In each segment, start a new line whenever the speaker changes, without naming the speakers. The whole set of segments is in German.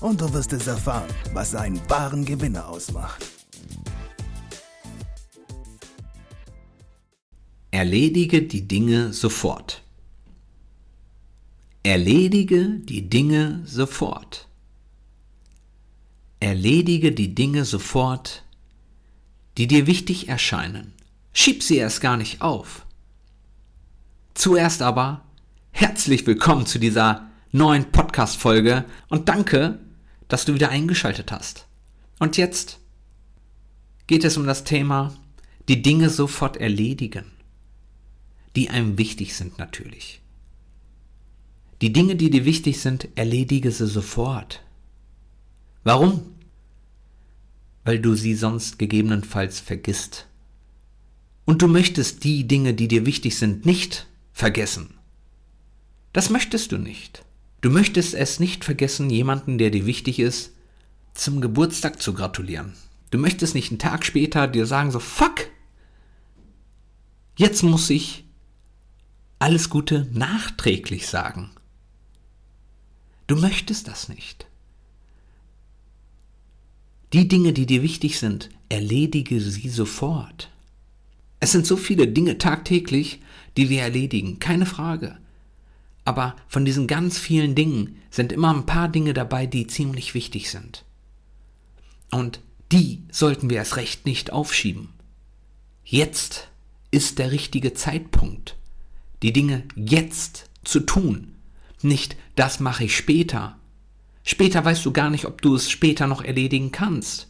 und du wirst es erfahren, was einen wahren Gewinner ausmacht.
Erledige die Dinge sofort. Erledige die Dinge sofort. Erledige die Dinge sofort, die dir wichtig erscheinen. Schieb sie erst gar nicht auf. Zuerst aber herzlich willkommen zu dieser neuen Podcast-Folge und danke, dass du wieder eingeschaltet hast. Und jetzt geht es um das Thema, die Dinge sofort erledigen, die einem wichtig sind natürlich. Die Dinge, die dir wichtig sind, erledige sie sofort. Warum? Weil du sie sonst gegebenenfalls vergisst. Und du möchtest die Dinge, die dir wichtig sind, nicht vergessen. Das möchtest du nicht. Du möchtest es nicht vergessen, jemanden, der dir wichtig ist, zum Geburtstag zu gratulieren. Du möchtest nicht einen Tag später dir sagen, so, fuck, jetzt muss ich alles Gute nachträglich sagen. Du möchtest das nicht. Die Dinge, die dir wichtig sind, erledige sie sofort. Es sind so viele Dinge tagtäglich, die wir erledigen, keine Frage. Aber von diesen ganz vielen Dingen sind immer ein paar Dinge dabei, die ziemlich wichtig sind. Und die sollten wir erst recht nicht aufschieben. Jetzt ist der richtige Zeitpunkt, die Dinge jetzt zu tun. Nicht, das mache ich später. Später weißt du gar nicht, ob du es später noch erledigen kannst.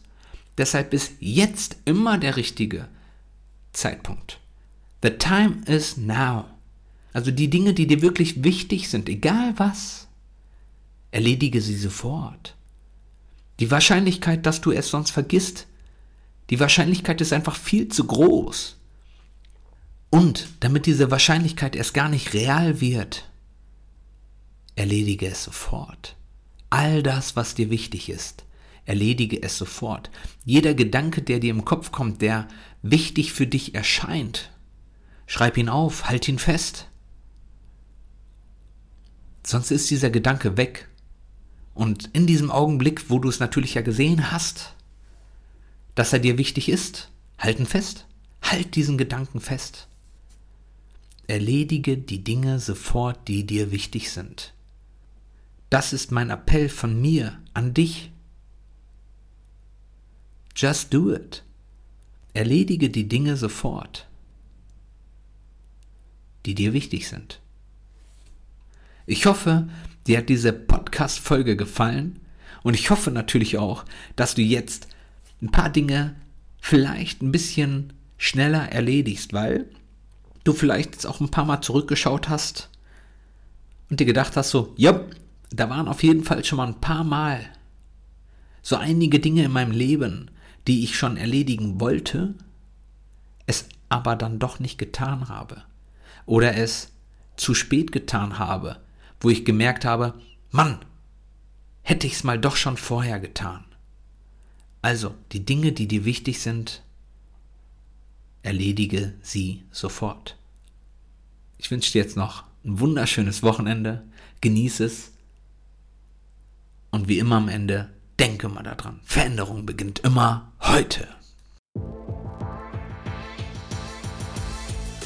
Deshalb ist jetzt immer der richtige Zeitpunkt. The time is now. Also die Dinge, die dir wirklich wichtig sind, egal was, erledige sie sofort. Die Wahrscheinlichkeit, dass du es sonst vergisst, die Wahrscheinlichkeit ist einfach viel zu groß. Und damit diese Wahrscheinlichkeit erst gar nicht real wird, erledige es sofort. All das, was dir wichtig ist, erledige es sofort. Jeder Gedanke, der dir im Kopf kommt, der wichtig für dich erscheint, schreib ihn auf, halt ihn fest. Sonst ist dieser Gedanke weg. Und in diesem Augenblick, wo du es natürlich ja gesehen hast, dass er dir wichtig ist, halten fest. Halt diesen Gedanken fest. Erledige die Dinge sofort, die dir wichtig sind. Das ist mein Appell von mir an dich. Just do it. Erledige die Dinge sofort, die dir wichtig sind. Ich hoffe, dir hat diese Podcast-Folge gefallen. Und ich hoffe natürlich auch, dass du jetzt ein paar Dinge vielleicht ein bisschen schneller erledigst, weil du vielleicht jetzt auch ein paar Mal zurückgeschaut hast und dir gedacht hast, so, ja, da waren auf jeden Fall schon mal ein paar Mal so einige Dinge in meinem Leben, die ich schon erledigen wollte, es aber dann doch nicht getan habe oder es zu spät getan habe, wo ich gemerkt habe, Mann, hätte ich es mal doch schon vorher getan. Also, die Dinge, die dir wichtig sind, erledige sie sofort. Ich wünsche dir jetzt noch ein wunderschönes Wochenende, genieße es und wie immer am Ende, denke mal daran, Veränderung beginnt immer heute.